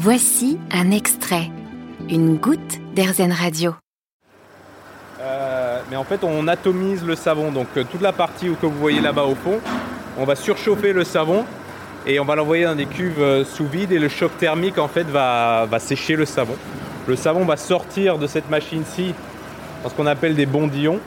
Voici un extrait, une goutte d'Airzen Radio. Euh, mais en fait, on atomise le savon. Donc, euh, toute la partie que vous voyez là-bas au fond, on va surchauffer le savon et on va l'envoyer dans des cuves euh, sous vide et le choc thermique en fait va, va sécher le savon. Le savon va sortir de cette machine-ci dans ce qu'on appelle des bondillons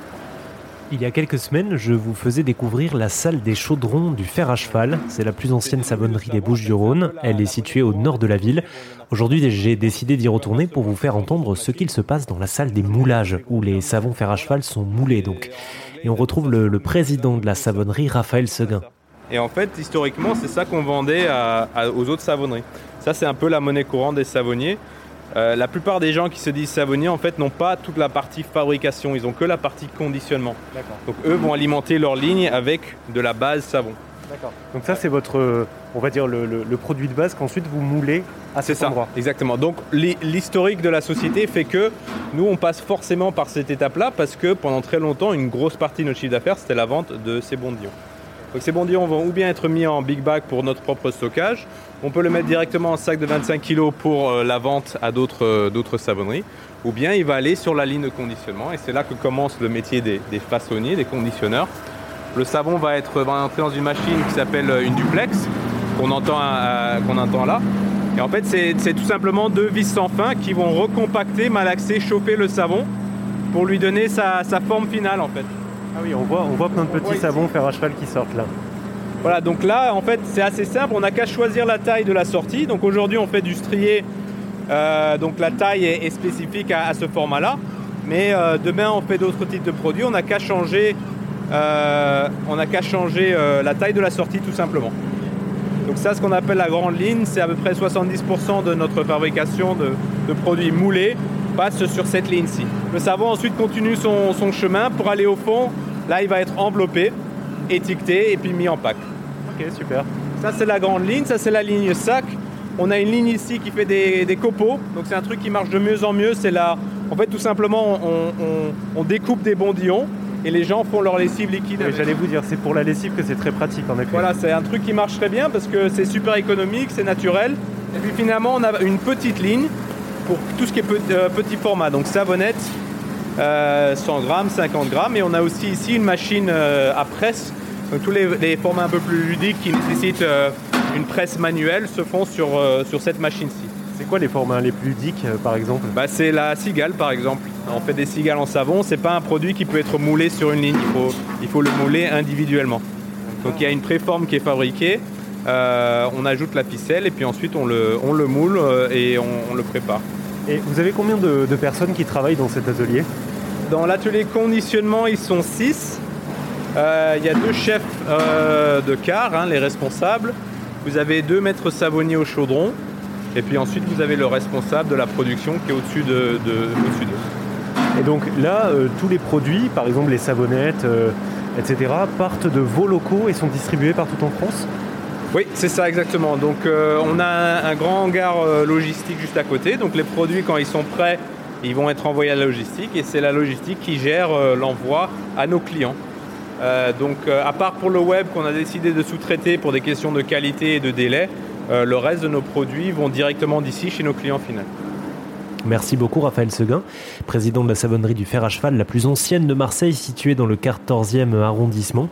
il y a quelques semaines, je vous faisais découvrir la salle des chaudrons du fer à cheval. C'est la plus ancienne savonnerie des Bouches-du-Rhône. Elle est située au nord de la ville. Aujourd'hui, j'ai décidé d'y retourner pour vous faire entendre ce qu'il se passe dans la salle des moulages, où les savons fer à cheval sont moulés donc. Et on retrouve le, président de la savonnerie, Raphaël Seguin. Et en fait, historiquement, c'est ça qu'on vendait aux autres savonneries. Ça, c'est un peu la monnaie courante des savonniers. Euh, la plupart des gens qui se disent savonniers en fait n'ont pas toute la partie fabrication, ils ont que la partie conditionnement. Donc eux vont alimenter leur ligne avec de la base savon. Donc ça c'est votre, on va dire le, produit de base qu'ensuite vous moulez à cet ça, endroit. Exactement. Donc l'historique de la société fait que nous on passe forcément par cette étape-là parce que pendant très longtemps une grosse partie de notre chiffre d'affaires c'était la vente de ces bondillons. Donc ces bondillons vont ou bien être mis en big bag pour notre propre stockage, on peut le mettre directement en sac de 25 kg pour euh, la vente à euh, d'autres savonneries, ou bien il va aller sur la ligne de conditionnement et c'est là que commence le métier des, façonniers, des conditionneurs. Le savon va, être, va entrer dans une machine qui s'appelle euh, une duplex, qu'on entend, entend là. Et en fait, c'est tout simplement deux vis sans fin qui vont recompacter, malaxer, chauffer le savon pour lui donner sa forme finale en fait. Ah oui, on voit, on voit plein de petits savons fer à cheval qui sortent là. Voilà, donc là, en fait, c'est assez simple. On n'a qu'à choisir la taille de la sortie. Donc aujourd'hui, on fait du strié. Euh, donc la taille est, spécifique à, ce format-là. Mais euh, demain, on fait d'autres types de produits. On n'a qu'à changer, euh, on qu'à changer la taille de la sortie tout simplement. Donc ça, ce qu'on appelle la grande ligne, c'est à peu près 70% de notre fabrication de, produits moulés passe sur cette ligne-ci. Le savon ensuite continue son, chemin pour aller au fond. Là, il va être enveloppé, étiqueté et puis mis en pack. Ok, super. Ça, c'est la grande ligne. Ça, c'est la ligne sac. On a une ligne ici qui fait des, copeaux. Donc, c'est un truc qui marche de mieux en mieux. C'est là, en fait, tout simplement, on, découpe des bondillons et les gens font leur lessive liquide. J'allais vous dire, c'est pour la lessive que c'est très pratique en effet. Voilà, c'est un truc qui marche très bien parce que c'est super économique, c'est naturel. Et puis finalement, on a une petite ligne pour tout ce qui est euh, petit format, donc savonnette, 100 euh, grammes, 50 grammes. Et on a aussi ici une machine euh, à presse. Donc tous les, formats un peu plus ludiques qui nécessitent une presse manuelle se font sur, sur cette machine-ci. C'est quoi les formats les plus ludiques par exemple? Bah, C'est la cigale par exemple. On fait des cigales en savon. C'est pas un produit qui peut être moulé sur une ligne. Il faut, il faut le mouler individuellement. Donc il y a une préforme qui est fabriquée. On ajoute la ficelle et puis ensuite on le, on le moule et on le prépare. Et vous avez combien de, personnes qui travaillent dans cet atelier? Dans l'atelier conditionnement, ils sont 6. Euh, il y a deux chefs euh, de car, hein, les responsables. Vous avez deux maîtres savonniers au chaudron. Et puis ensuite, vous avez le responsable de la production qui est au-dessus de, d'eux. Et donc là, euh, tous les produits, par exemple les savonnettes, etc., partent de vos locaux et sont distribués partout en France? Oui, c'est ça exactement. Donc euh, on a un, grand hangar euh, logistique juste à côté. Donc les produits, quand ils sont prêts, ils vont être envoyés à la logistique et c'est la logistique qui gère euh, l'envoi à nos clients. donc à part pour le web qu'on a décidé de sous-traiter pour des questions de qualité et de délai, le reste de nos produits vont directement d'ici chez nos clients finaux. Merci beaucoup Raphaël Seguin, président de la savonnerie du fer à cheval, la plus ancienne de Marseille, située dans le 14e arrondissement.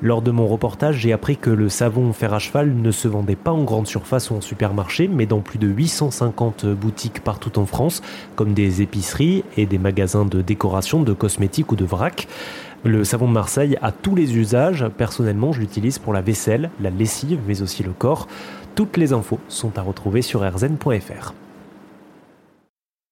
Lors de mon reportage, j'ai appris que le savon fer à cheval ne se vendait pas en grande surface ou en supermarché, mais dans plus de 850 boutiques partout en France, comme des épiceries et des magasins de décoration, de cosmétiques ou de vrac. Le savon de Marseille a tous les usages. Personnellement, je l'utilise pour la vaisselle, la lessive, mais aussi le corps. Toutes les infos sont à retrouver sur rzn.fr.